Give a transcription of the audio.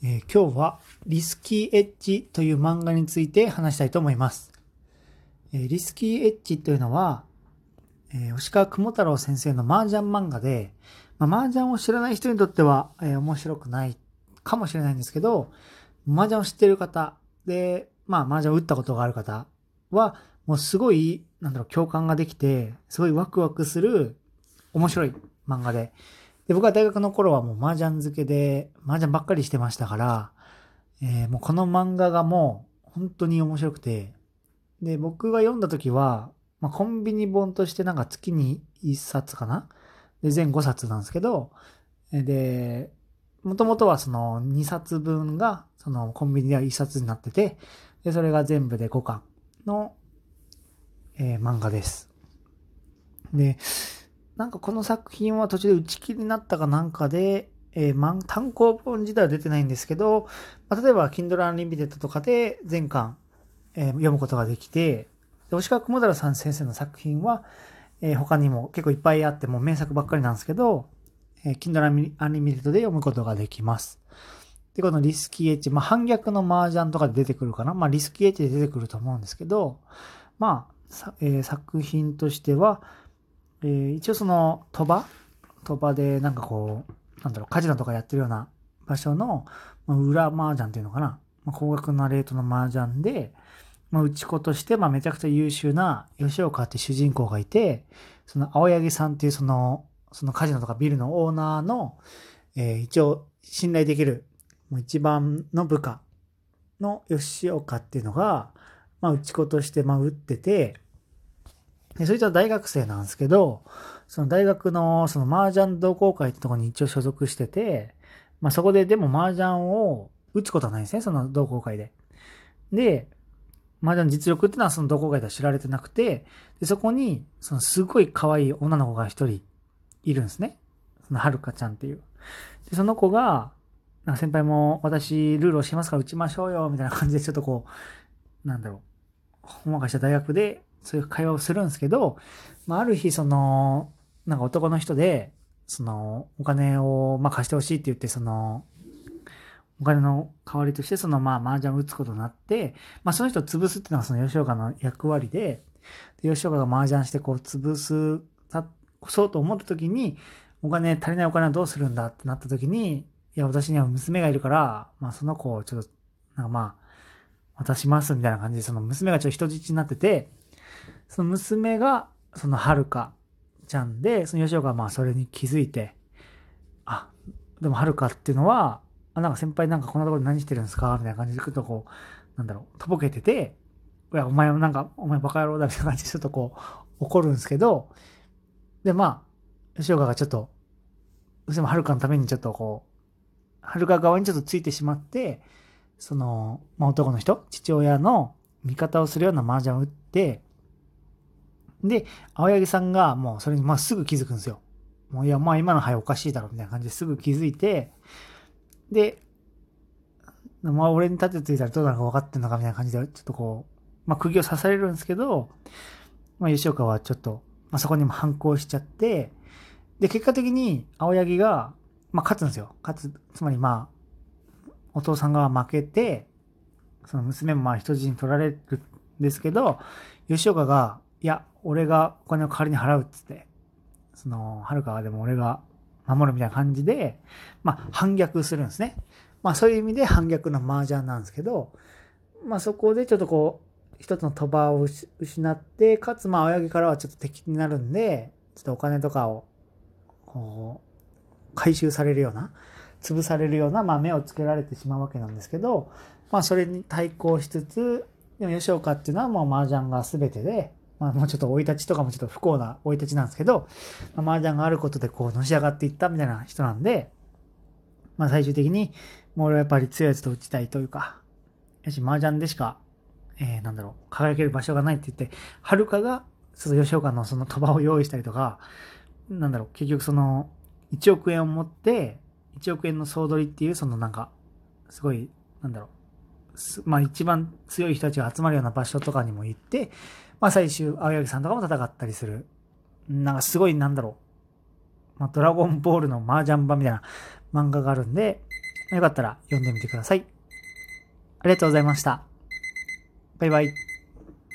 えー今日はリスキーエッジという漫画について話したいと思います。えーリスキーエッジというのは、えー吉川雲太郎先生の麻雀漫画で、まあ、麻雀を知らない人にとっては、えー面白くないかもしれないんですけど、麻雀を知ってる方で、まあ麻雀を打ったことがある方は、もうすごい、なんだろう、共感ができて、すごいワクワクする面白い漫画で、で、僕は大学の頃はもう麻雀漬けで、麻雀ばっかりしてましたから、えーもうこの漫画がもう本当に面白くて、で、僕が読んだ時は、まあ、コンビニ本としてなんか月に1冊かなで、全5冊なんですけど、で、もともとはその2冊分が、そのコンビニでは1冊になってて、で、それが全部で5巻の、えー漫画です。で、なんかこの作品は途中で打ち切りになったかなんかで、えー漫単行本自体は出てないんですけど、まあ、例えば Kindle Unlimited とかで全巻、えー読むことができて、で吉川雲太郎さん先生の作品は、えー他にも結構いっぱいあって、もう名作ばっかりなんですけど、えー Kindle Unlimited で読むことができます。で、このリスキーエッジ、まあ、反逆の麻雀とかで出てくるかな？まあ、リスキーエッジで出てくると思うんですけど、まあ、えー作品としては、えー一応その鳥羽鳥羽でなんかこう、なんだろう、カジノとかやってるような場所の、まあ、裏麻雀っていうのかな？まあ、高額なレートの麻雀で、まあ、打ち子として、まあ、めちゃくちゃ優秀な吉岡って主人公がいて、その青柳さんっていうその、そのカジノとかビルのオーナーの、えー一応信頼できる、もう一番の部下の吉岡っていうのが、まあ、打ち子として、まあ、打ってて、で、そいつは大学生なんですけど、その大学のその麻雀同好会ってとこに一応所属してて、まあそこででも麻雀を打つことはないんですね、その同好会で。で、麻雀の実力っていうのはその同好会では知られてなくて、でそこに、そのすごい可愛い女の子が一人いるんですね。そのはるかちゃんっていう。で、その子が、なんか先輩も私ルールをしますから打ちましょうよ、みたいな感じでちょっとこう、なんだろう、ほんわかした大学でそういう会話をするんですけど、まあ、ある日、その、なんか男の人で、その、お金を、まあ、貸してほしいって言って、その、お金の代わりとして、その、まあ、麻雀を打つことになって、まあ、その人を潰すっていうのがその吉岡の役割で、で吉岡が麻雀してこう、潰す、たそうと思った時に、お金、足りないお金はどうするんだってなった時に、いや、私には娘がいるから、まあ、その子をちょっと、なんかまあ、渡しますみたいな感じで、その娘がちょっと人質になってて、その娘が、そのはるかちゃんで、その吉岡はまあそれに気づいて、あ、でもはるかっていうのは、あ、なんか先輩なんかこんなところで何してるんですか？みたいな感じでちょっとこう、なんだろう、とぼけてて、いや、お前もなんか、お前バカ野郎だみたいな感じでちょっとこう、怒るんですけど、で、まあ、吉岡がちょっと、どうしてもはるかのためにちょっとこう、はるか側にちょっとついてしまって、その、まあ、男の人、父親の味方をするような麻雀を打って、で、青柳さんがもうそれにまあすぐ気づくんですよ。もういや、まあ今の牌おかしいだろみたいな感じですぐ気づいて、で、まあ俺に立てついたらどうなるか分かってんのかみたいな感じで、ちょっとこう、まあ釘を刺されるんですけど、まあ吉岡はちょっと、まあそこにも反抗しちゃって、で、結果的に青柳が、まあ勝つんですよ。勝つ、つまりまあ、お父さんが負けて、その娘もまあ人質に取られるんですけど、吉岡が、いや、俺がお金を代わりに払うっつって、その、はるかはでも俺が守るみたいな感じで、まあ、反逆するんですね。まあ、そういう意味で反逆の麻雀なんですけど、まあ、そこでちょっとこう、一つの鳥羽を失って、かつ、まあ、青柳からはちょっと敵になるんで、ちょっとお金とかを、こう、回収されるような、潰されるような、まあ、目をつけられてしまうわけなんですけど、まあ、それに対抗しつつ、でも吉岡っていうのはもう麻雀が全てで、まあもうちょっと生い立ちとかもちょっと不幸な生い立ちなんですけど、まあ、麻雀があることでこうのし上がっていったみたいな人なんで、まあ最終的に、もう俺はやっぱり強いやつと打ちたいというか、やし麻雀でしか、えー、なんだろう、輝ける場所がないって言って、はるかが、その吉岡のその鳥羽を用意したりとか、なんだろう、結局その、1億円を持って、1億円の総取りっていう、そのなんか、すごい、なんだろう、まあ一番強い人たちが集まるような場所とかにも行って、まあ最終、青柳さんとかも戦ったりする。なんかすごいなんだろう。まあドラゴンボールの麻雀版みたいな漫画があるんで、よかったら読んでみてください。ありがとうございました。バイバイ。